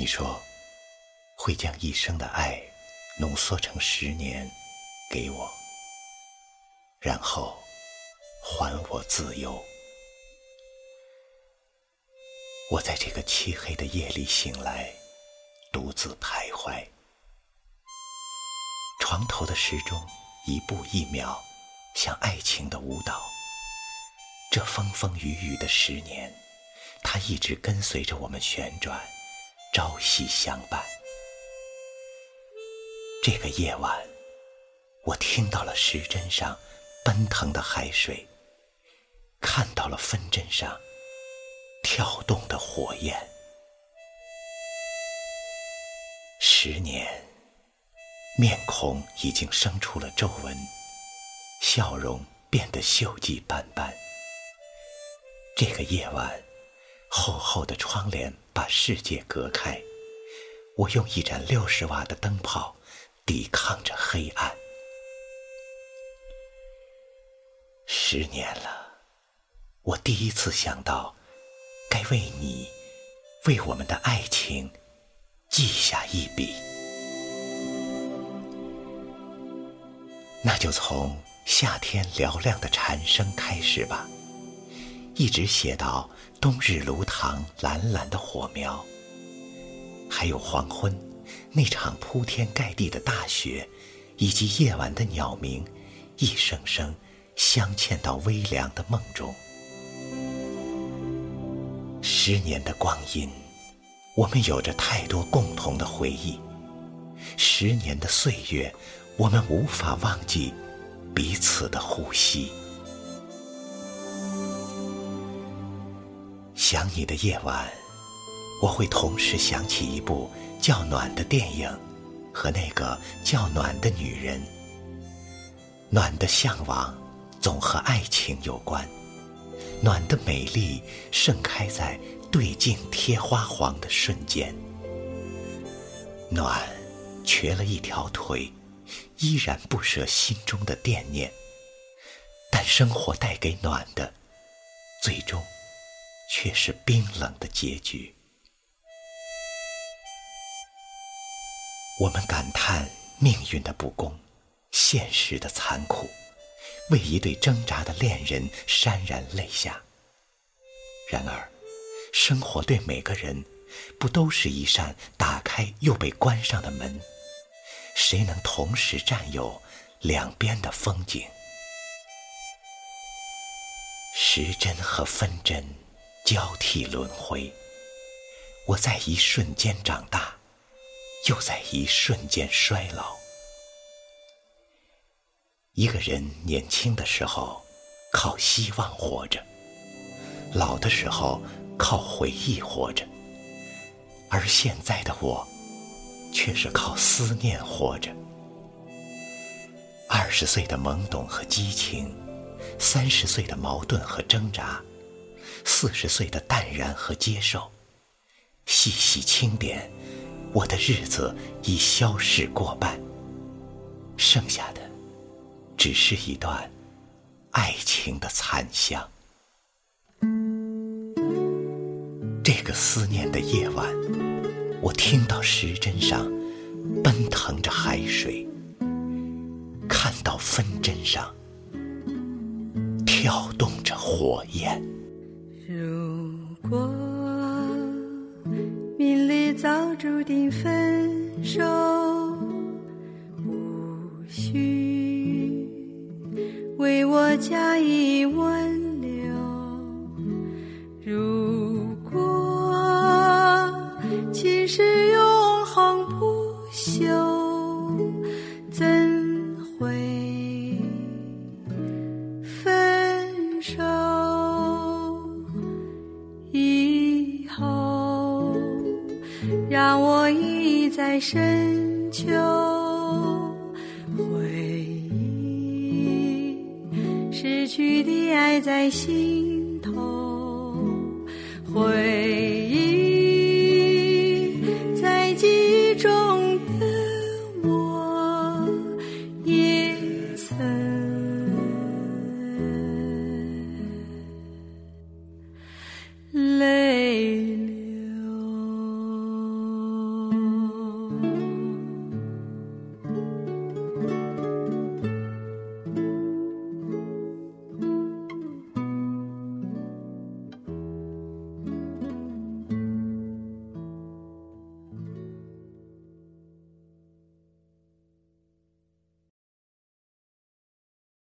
你说会将一生的爱浓缩成十年给我，然后还我自由。我在这个漆黑的夜里醒来，独自徘徊。床头的时钟一步一秒，像爱情的舞蹈。这风风雨雨的十年，它一直跟随着我们旋转，朝夕相伴。这个夜晚，我听到了时针上奔腾的海水，看到了分针上。跳动的火焰，十年，面孔已经生出了皱纹，笑容变得锈迹斑斑。这个夜晚，厚厚的窗帘把世界隔开，我用一盏六十瓦的灯泡抵抗着黑暗。十年了，我第一次想到。该为你，为我们的爱情记下一笔。那就从夏天嘹亮的蝉声开始吧，一直写到冬日炉膛蓝蓝的火苗，还有黄昏那场铺天盖地的大雪，以及夜晚的鸟鸣，一声声镶嵌到微凉的梦中。十年的光阴，我们有着太多共同的回忆。十年的岁月，我们无法忘记彼此的呼吸。想你的夜晚，我会同时想起一部叫暖的电影，和那个叫暖的女人。暖的向往，总和爱情有关。暖的美丽盛开在对镜贴花黄的瞬间，暖瘸了一条腿，依然不舍心中的惦念。但生活带给暖的，最终却是冰冷的结局。我们感叹命运的不公，现实的残酷。为一对挣扎的恋人潸然泪下。然而，生活对每个人，不都是一扇打开又被关上的门？谁能同时占有两边的风景？时针和分针交替轮回，我在一瞬间长大，又在一瞬间衰老。一个人年轻的时候靠希望活着，老的时候靠回忆活着，而现在的我却是靠思念活着。二十岁的懵懂和激情，三十岁的矛盾和挣扎，四十岁的淡然和接受，细细清点，我的日子已消逝过半，剩下的。只是一段爱情的残香。这个思念的夜晚，我听到时针上奔腾着海水，看到分针上跳动着火焰。如果命里早注定分手。无需为我加一万头让我倚在深秋。回忆失去的爱在心头，回忆。